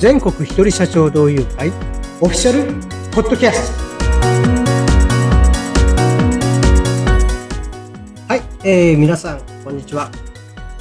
全国一人社長同友会オフィシャルポッドキャスト。はい、えー、皆さんこんにちは。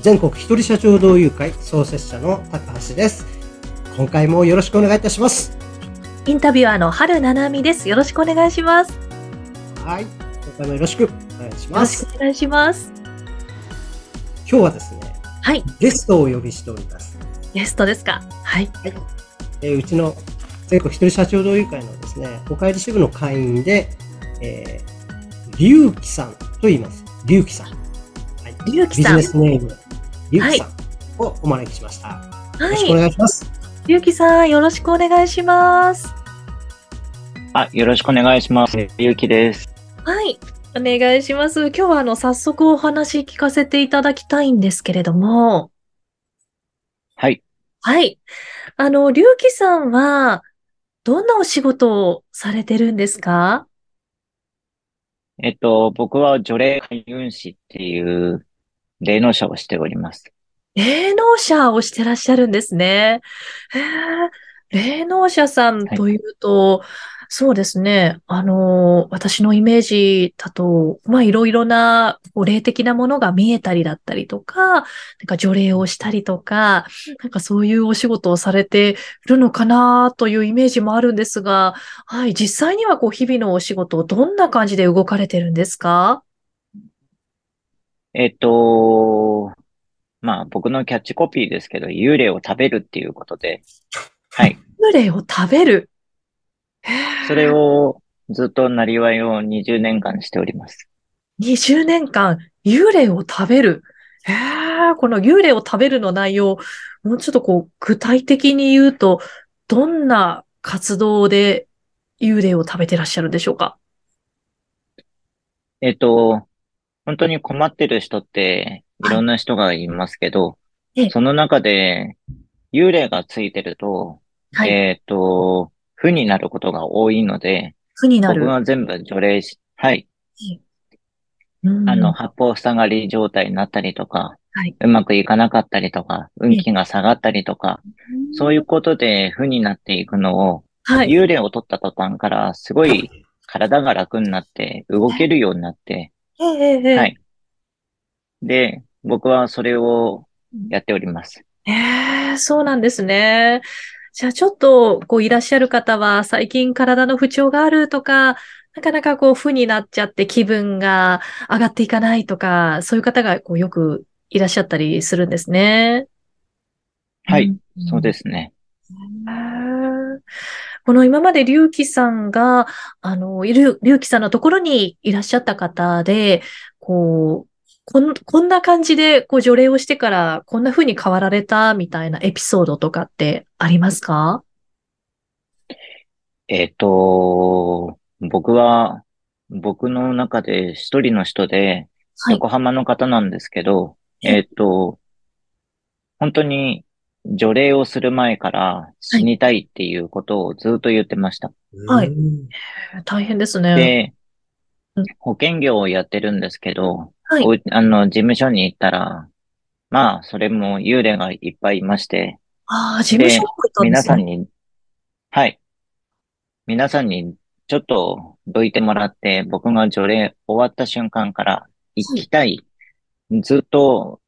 全国一人社長同友会創設者の高橋です。今回もよろしくお願いいたします。インタビュアーの春七海です。よろしくお願いします。はい今回もよろしくお願いします。よろしくお願いします。今日はですねはい。ゲストをお呼びしております。ゲストですかはい、はいえーうちの全国一人社長同友会のですね、お帰り支部の会員で、えー、りゅうきさんと言います。りゅうきさん。はい、りゅうきさんビジネスネーム、りゅうきさんをお招きしました。よろしくおはい願いします。ゆうきさんよろしくお願いしますあ、よろしくお願いします。ゆうきです。はいお願いします今日はあの早速お話聞かせていただきたいんですけれどもはい。はいあのりゅうきさんはどんなお仕事をされてるんですか？えっと、僕は除霊開運師っていう霊能者をしております。霊能者をしてらっしゃるんですね。へえ、霊能者さんというと、そうですね。あの、私のイメージだと、まあ、いろいろな、こう霊的なものが見えたりだったりとか、なんか除霊をしたりとか、なんかそういうお仕事をされてるのかなというイメージもあるんですが、はい、実際にはこう、日々のお仕事をどんな感じで動かれてるんですか？えっと、まあ僕のキャッチコピーですけど、幽霊を食べるっていうことで、はい。幽霊を食べる？それをずっとなりわいを20年間しております。20年間、幽霊を食べる。へえ、この幽霊を食べるの内容、もうちょっとこう、具体的に言うと、どんな活動で幽霊を食べてらっしゃるんでしょうか？えっと、本当に困ってる人っていろんな人がいますけどええ、その中で幽霊がついてると、はい。えっと、負になることが多いので、負になる。僕は全部除霊し、はい。うんあの、八方塞がり状態になったりとか、はい。うまくいかなかったりとか、運気が下がったりとか、そういうことで負になっていくのを、はい。幽霊を取った途端から、すごい体が楽になって、動けるようになって、はい。で、僕はそれをやっております。ええそうなんですね。じゃあちょっと、こういらっしゃる方は最近体の不調があるとか、なかなかこう負になっちゃって気分が上がっていかないとか、そういう方がこうよくいらっしゃったりするんですね。はい、んそうですね。この今まで龍樹さんが、あの、いる、龍樹さんのところにいらっしゃった方で、こう、こん、こんな感じで、こう、除霊をしてから、こんな風に変わられたみたいなエピソードとかってありますか？えっと、僕は、僕の中で一人の人で、はい。横浜の方なんですけど、ええっと、本当に除霊をする前から死にたいっていうことをずっと言ってました。はいうん大変ですね。でうん、保険業をやってるんですけど、はい。おあの、事務所に行ったら、まあ、それも幽霊がいっぱいいまして、ああ、事務所に行ったんですね。皆さんに、はい。皆さんにちょっとどいてもらって、僕が除霊終わった瞬間から行きたい。ずっと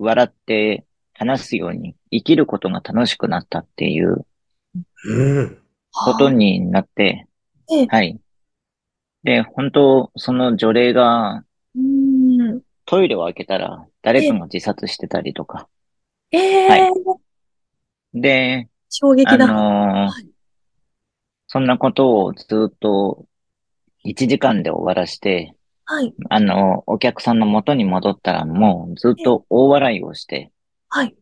笑って話すように生きることが楽しくなったっていううん。ことになって、ええはい。で、本当、その除霊がうん。トイレを開けたら誰かが自殺してたりとか。ええはいで、あ衝撃だ。のーはいそんなことをずっと1時間で終わらして、はい。あの、お客さんの元に戻ったらもうずっと大笑いをして、はい。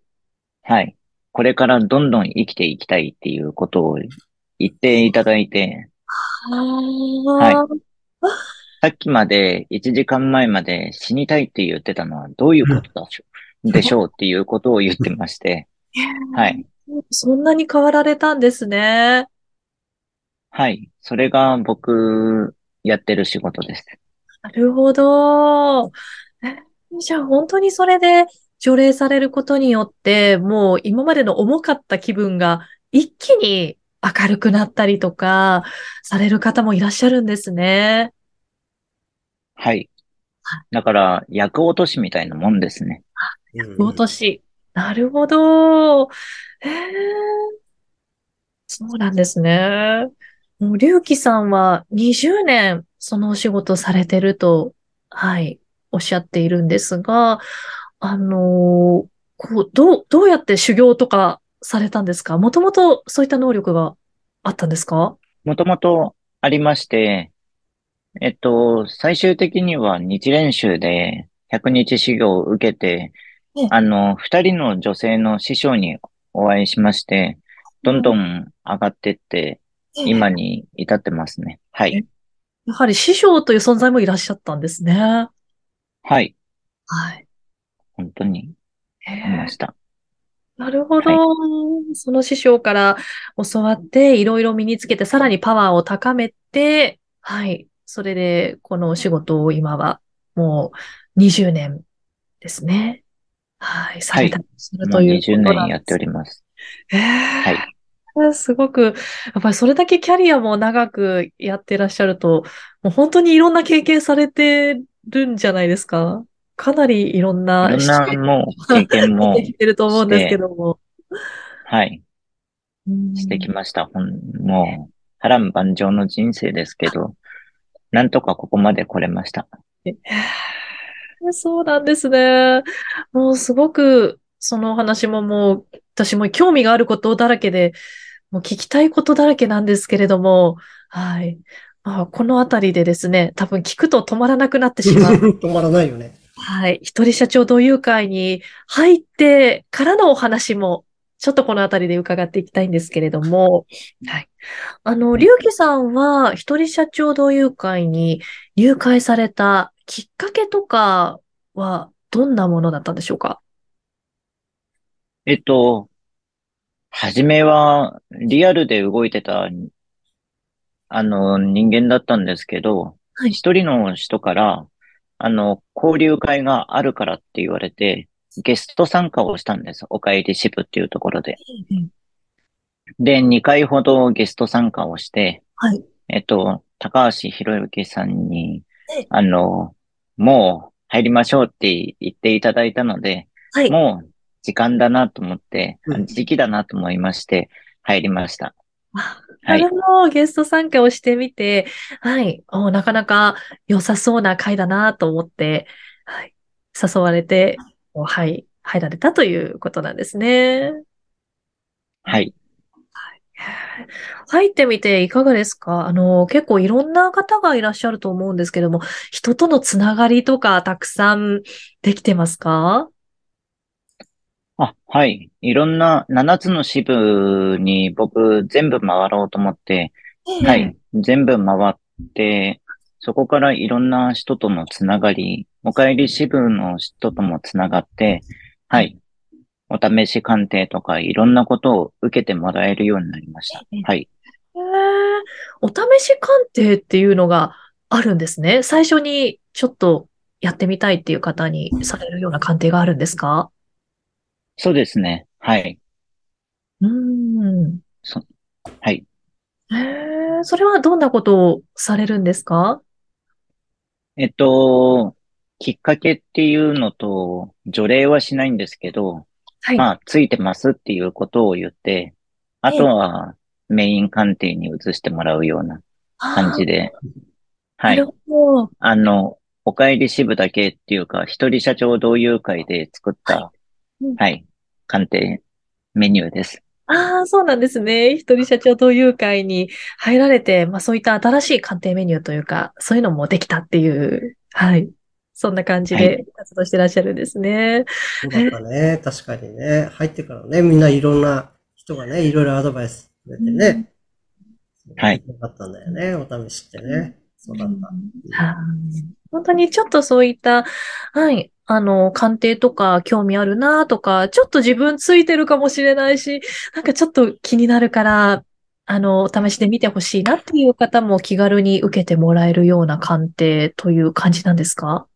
はい。これからどんどん生きていきたいっていうことを言っていただいて、はさっきまで1時間前まで死にたいって言ってたのはどういうことだしょ、でしょうっていうことを言ってまして、はい。そんなに変わられたんですね。はい。それが僕やってる仕事です。なるほど。えじゃあ本当にそれで除霊されることによって、もう今までの重かった気分が一気に明るくなったりとか、される方もいらっしゃるんですね。はい。だから、役落としみたいなもんですね。うん落とし。なるほど。へえ。そうなんですね。もう、龍樹さんは20年そのお仕事されてると、はい、おっしゃっているんですが、あのーこう、どう、どうやって修行とかされたんですか？もともとそういった能力があったんですか？もともとありまして、えっと、最終的には日練習で100日修行を受けてええ、あの、二人の女性の師匠にお会いしまして、どんどん上がってって、今に至ってますね。はい。やはり師匠という存在もいらっしゃったんですね。ははい。い。本当にへいました。なるほど。その師匠から教わって、いろいろ身につけて、さらにパワーを高めて、はい。それで、このお仕事を今は、もう20年ですね。はい。されたりするという20ことなん年やっております。へーはい。すごく、やっぱりそれだけキャリアも長くやってらっしゃると、もう本当にいろんな経験されてるんじゃないですか？かなりいろんいなろんなもう 経験もで、きてると思うんですけども。はい、うんしてきました。ほんもう、波乱万丈の人生ですけど、なんとかここまで来れました。そうなんですね。もうすごく、そのお話ももう、私も興味があることだらけで、もう聞きたいことだらけなんですけれども、はい。まあ、このあたりでですね、多分聞くと止まらなくなってしまう。止まらないよね。はい。一人社長同友会に入ってからのお話も、ちょっとこのあたりで伺っていきたいんですけれども、はい。あの、龍樹さんは一人社長同友会に入会されたきっかけとかはどんなものだったんでしょうか？えっと、はじめはリアルで動いてた、あの、人間だったんですけど、はい。一人の人から、あの、交流会があるからって言われて、ゲスト参加をしたんです。お帰り支部っていうところで。で、2回ほどゲスト参加をして、はい。えっと、高橋博之さんにええ、あの、もう入りましょうって言っていただいたので、はい。もう時間だなと思ってうん、時期だなと思いまして、入りました。あはないるほど。ゲスト参加をしてみて、はい。おなかなか良さそうな会だなと思って、はい。誘われて、おはい。入られたということなんですね。はい。入ってみていかがですか？あの、結構いろんな方がいらっしゃると思うんですけども、人とのつながりとかたくさんできてますか？あ、はい。いろんな7つの支部に僕全部回ろうと思って、は。い。全部回って、そこからいろんな人とのつながり、お帰り支部の人ともつながって、はい。お試し鑑定とかいろんなことを受けてもらえるようになりました。はい。へーお試し鑑定っていうのがあるんですね。最初にちょっとやってみたいっていう方にされるような鑑定があるんですか？そうですね。はい。うーん。はい。へーそれはどんなことをされるんですか？えっと、きっかけっていうのと、除霊はしないんですけど、はい。まあ、ついてますっていうことを言って、あとはメイン鑑定に移してもらうような感じで、は。ないるほど。あの、お帰り支部だけっていうか、一人社長同友会で作った、うんはい、鑑定メニューです。ああ、そうなんですね。一人社長同友会に入られて、まあそういった新しい鑑定メニューというか、そういうのもできたっていう、はい。そんな感じはで活動してらっしゃるんですね。そうだったね。確かにね。入ってからね、みんないろんな人がね、いろいろアドバイスくれてね。はい。よかったんだよね。お試しってね。そうだった。はい本当にちょっとそういった、はい、あの、鑑定とか興味あるなとか、ちょっと自分ついてるかもしれないし、なんかちょっと気になるから、あの、お試しで見てほしいなっていう方も気軽に受けてもらえるような鑑定という感じなんですか？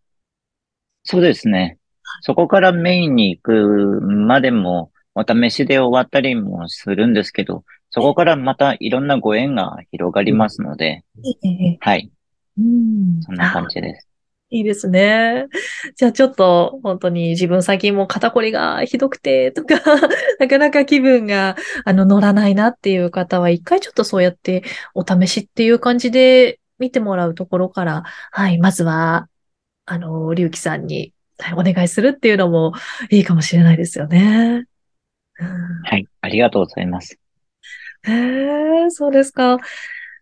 そうですね。そこからメインに行くまでも、お試しで終わったりもするんですけど、そこからまたいろんなご縁が広がりますので、ええはい。うんそんな感じです。いいですね。じゃあちょっと本当に自分最近も肩こりがひどくてとか、なかなか気分があの乗らないなっていう方は一回ちょっとそうやってお試しっていう感じで見てもらうところから、はい、まずは、あの、りゅうきさんにはいお願いするっていうのもいいかもしれないですよね。うんはい。ありがとうございます。へえ、そうですか。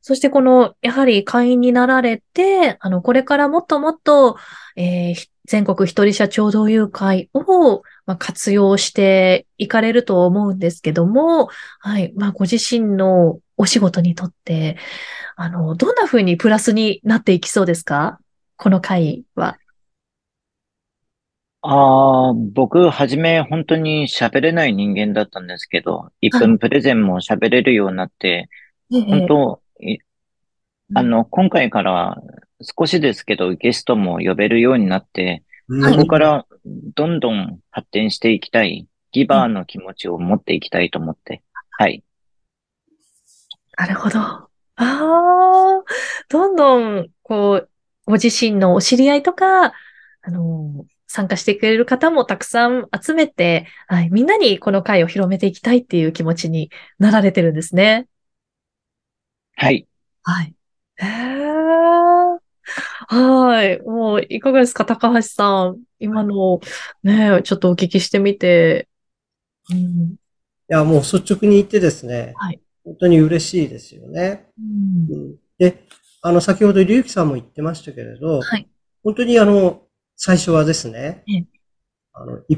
そしてこの、やはり会員になられて、あの、これからもっともっと、えーひ全国一人社長同友会を、まあ、活用していかれると思うんですけども、はい、まあ、ご自身のお仕事にとって、あの、どんな風にプラスになっていきそうですか？この会は。ああ、僕、はじめ本当に喋れない人間だったんですけど、1分プレゼンも喋れるようになって、本当、いあの、今回から少しですけど、ゲストも呼べるようになって、はいそこからどんどん発展していきたい、ギバーの気持ちを持っていきたいと思って、はい。なるほど。ああ、どんどん、こう、ご自身のお知り合いとか、あの、参加してくれる方もたくさん集めて、はい、みんなにこの会を広めていきたいっていう気持ちになられてるんですね。はい。はい。へえ。はい。もう、いかがですか、高橋さん。今の、ね、ちょっとお聞きしてみて。うん。いや、もう率直に言ってですね、はい本当に嬉しいですよね。うんうんで、あの、先ほどりゅうきさんも言ってましたけれど、はい。本当にあの、最初はですねええ、あの、い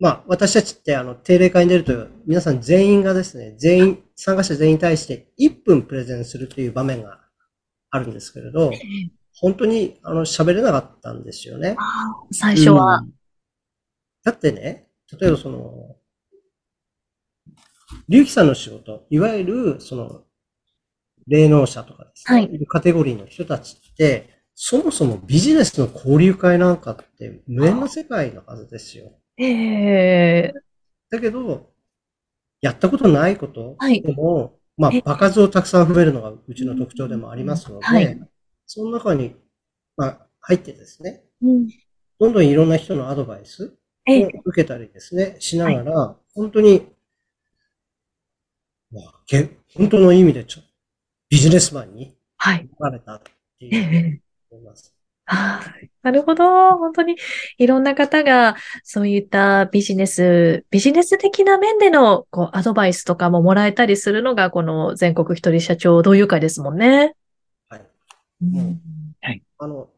まあ、私たちってあの、定例会に出ると、皆さん全員がですね、全員、参加者全員に対して1分プレゼンするという場面があるんですけれど、本当にあの、喋れなかったんですよね。最初はう、んだってね、例えばその、龍樹さんの仕事、いわゆる、その、霊能者とかですね、はいカテゴリーの人たちって、そもそもビジネスの交流会なんかって無縁の世界のはずですよ。ええだけど、やったことないことはい。でも、まあえ、場数をたくさん踏めるのがうちの特徴でもありますので、はい。その中に、まあ、入ってですね、うん。どんどんいろんな人のアドバイスえを受けたりですね、しながら、本当に、まあ、け本当の意味でちょビジネスマンにはい。なれたってえいうふうにえ思います。はい。なるほど。本当にいろんな方がそういったビジネス、ビジネス的な面でのこうアドバイスとかももらえたりするのがこの全国一人社長同友会ですもんね。はい。うんあの、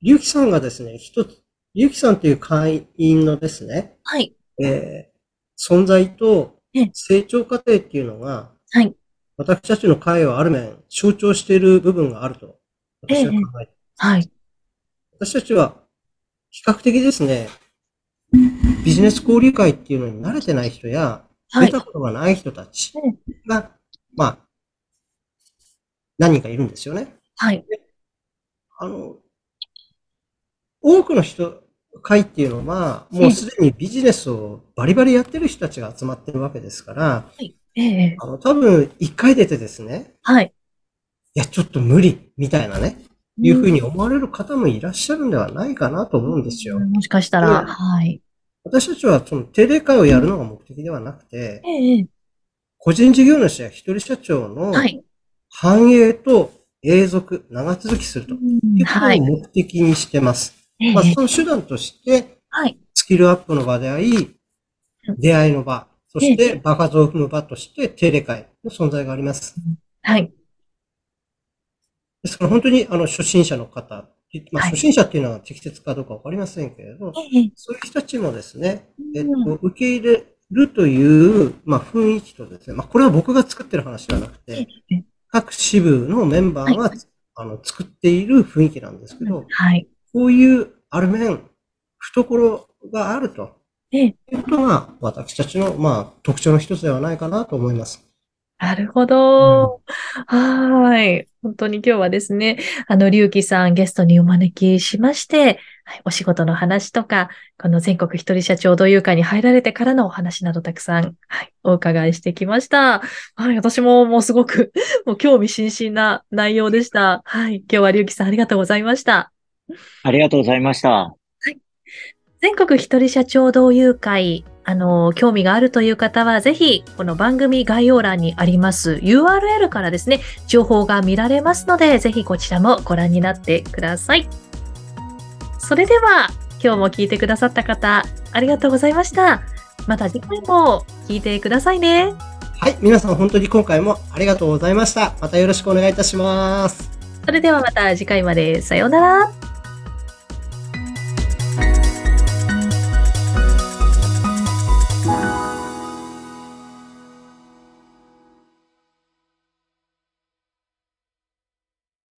りゅうきさんがですね、一つ、りゅうきさんという会員のですね、はい。えー存在とええ成長過程っていうのが、はい。私たちの会をある面象徴している部分があると、私は考えて、はい。私たちは比較的ですね、ビジネス交流会っていうのに慣れてない人や、はい出たことがない人たちうんが、まあ、何人かいるんですよね。はい。あの、多くの人、会っていうのは、もうすでにビジネスをバリバリやってる人たちが集まってるわけですから、ええあの、多分一回出てですね、はい。いや、ちょっと無理、みたいなね、いうふうに思われる方もいらっしゃるんではないかなと思うんですよ。もしかしたら、はい。私たちはその定例会をやるのが目的ではなくて、ええ個人事業主や一人社長のはい。繁栄と永続、長続きするとうんいうことをはい。目的にしてます。ええまあ、その手段として、はい。スキルアップの場であり、出会いの場、そして場数を踏む場として定例会の存在があります。はい。ですから本当にあの初心者の方、まあ、はい。初心者っていうのは適切かどうかわかりませんけれど、ええそういう人たちもですね、えっうん。と、受け入れるという、まあ、雰囲気とですね、まあ、これは僕が作ってる話ではなくて、え各支部のメンバーが、あの作っている雰囲気なんですけど、はい。こういうある面、懐があると。ええ。いうことが、私たちの、まあ、特徴の一つではないかなと思います。なるほど。はい。本当に今日はですね、あの、龍樹さんゲストにお招きしまして、はい、お仕事の話とか、この全国一人社長同友会に入られてからのお話などたくさん、はい、お伺いしてきました。はい、私ももうすごく もう興味津々な内容でした。はい、今日は龍樹さんありがとうございました。ありがとうございました。はい。全国一人社長同友会あの、興味があるという方は、ぜひ、この番組概要欄にあります URL からですね、情報が見られますので、ぜひこちらもご覧になってください。それでは、今日も聞いてくださった方、ありがとうございました。また次回も聞いてくださいね。はい、皆さん本当に今回もありがとうございました。またよろしくお願いいたします。それではまた次回まで。さようなら。